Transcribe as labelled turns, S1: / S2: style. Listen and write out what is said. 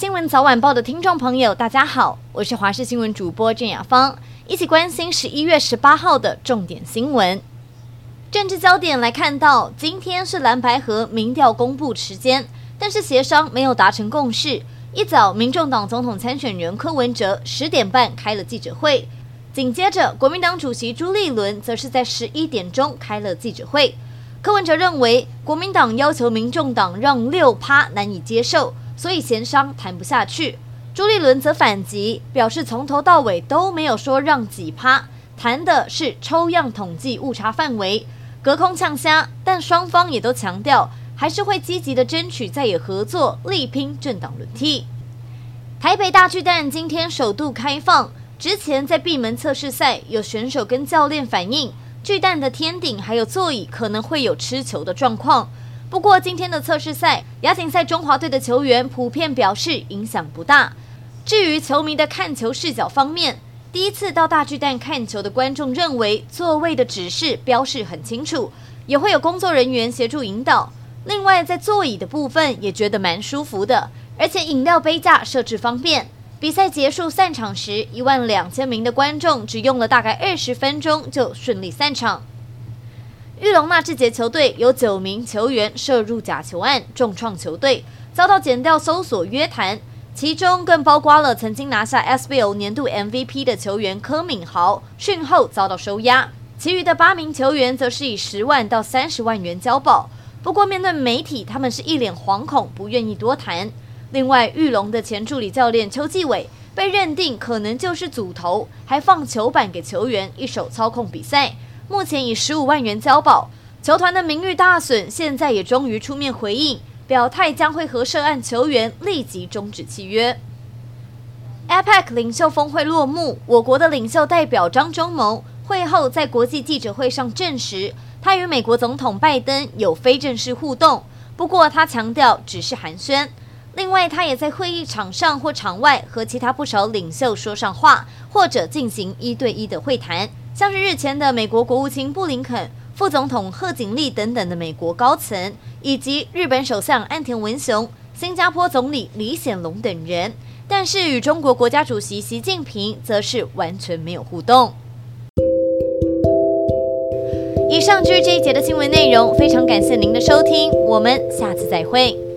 S1: 新闻早晚报的听众朋友，大家好，我是华视新闻主播郑雅芳，一起关心十一月十八号的重点新闻。政治焦点来看到，今天是蓝白河民调公布时间，但是协商没有达成共识。一早，民众党总统参选人柯文哲十点半开了记者会，紧接着国民党主席朱立伦则是在十一点钟开了记者会。柯文哲认为，国民党要求民众党让六趴难以接受，所以协商谈不下去。朱立伦则反击，表示从头到尾都没有说让几趴，谈的是抽样统计误差范围，隔空呛虾。但双方也都强调，还是会积极的争取在野合作，力拼政党轮替。台北大巨蛋今天首度开放，之前在闭门测试赛，有选手跟教练反映。巨蛋的天顶还有座椅可能会有吃球的状况，不过今天的测试赛，亚锦赛中华队的球员普遍表示影响不大。至于球迷的看球视角方面，第一次到大巨蛋看球的观众认为座位的指示标示很清楚，也会有工作人员协助引导。另外在座椅的部分也觉得蛮舒服的，而且饮料杯架设置方便。比赛结束散场时，一万两千名的观众只用了大概二十分钟就顺利散场。玉龙纳智捷球队有九名球员涉入假球案，重创球队，遭到检调搜索约谈，其中更包括了曾经拿下 SBL 年度 MVP 的球员柯敏豪，讯后遭到收押。其余的八名球员则是以十万到三十万元交保。不过面对媒体，他们是一脸惶恐，不愿意多谈。另外，玉龙的前助理教练邱继伟被认定可能就是组头，还放球板给球员，一手操控比赛。目前以十五万元交保，球团的名誉大损，现在也终于出面回应，表态将会和涉案球员立即终止契约。APEC 领袖峰会落幕，我国的领袖代表张忠谋会后在国际记者会上证实，他与美国总统拜登有非正式互动，不过他强调只是寒暄。另外，他也在会议场上或场外和其他不少领袖说上话，或者进行一对一的会谈，像是日前的美国国务卿布林肯、副总统贺锦丽等等的美国高层，以及日本首相岸田文雄、新加坡总理李显龙等人。但是与中国国家主席习近平则是完全没有互动。以上就是这一节的新闻内容，非常感谢您的收听，我们下次再会。